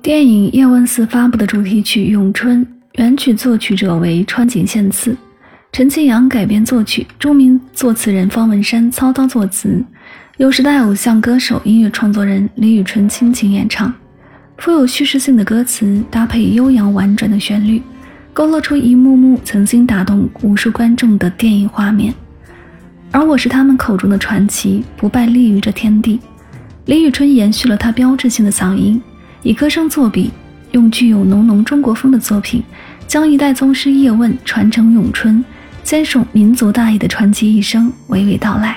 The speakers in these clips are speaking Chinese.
电影《叶问四》发布的主题曲《咏春》，原曲作曲者为川井宪次，陈庆阳改编作曲，著名作词人方文山操刀作词，由时代偶像歌手、音乐创作人李宇春倾情演唱。富有叙事性的歌词搭配悠扬婉转的旋律，勾勒出一幕幕曾经打动无数观众的电影画面。而我是他们口中的传奇，不败立于这天地。李宇春延续了她标志性的嗓音。以歌声作笔，用具有浓浓中国风的作品，将一代宗师叶问传承咏春，坚守民族大义的传奇一生娓娓道来。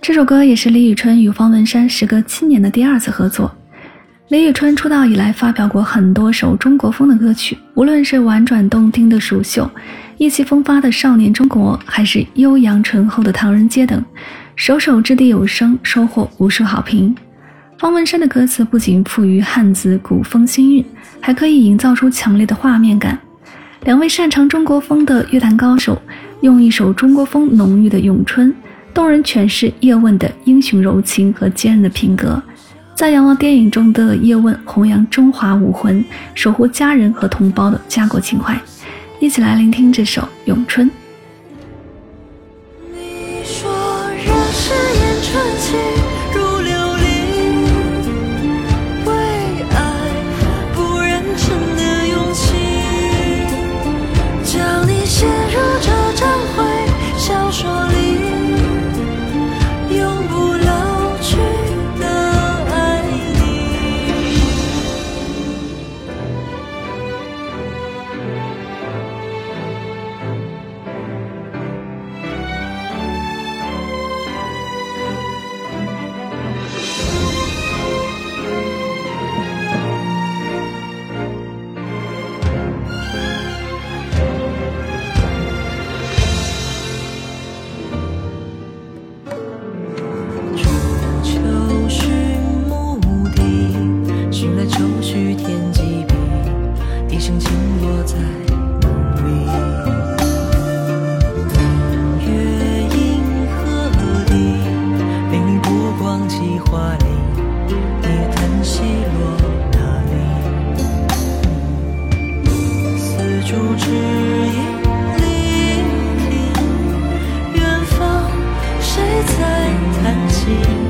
这首歌也是李宇春与方文山时隔七年的第二次合作。李宇春出道以来发表过很多首中国风的歌曲，无论是婉转动听的《蜀绣》，意气风发的《少年中国》，还是悠扬醇厚的《唐人街》等，首首掷地有声，收获无数好评。方文山的歌词不仅富于汉字古风新韵，还可以营造出强烈的画面感。两位擅长中国风的乐坛高手，用一首中国风浓郁的咏春，动人诠释叶问的英雄柔情和坚韧的品格，赞扬了电影中的叶问弘扬中华武魂、守护家人和同胞的家国情怀。一起来聆听这首《咏春》。柳絮添几笔，笛声轻落在梦里。明月银河底，粼粼波光起花里，你叹息落哪里？丝竹只影里，听远方谁在弹琴？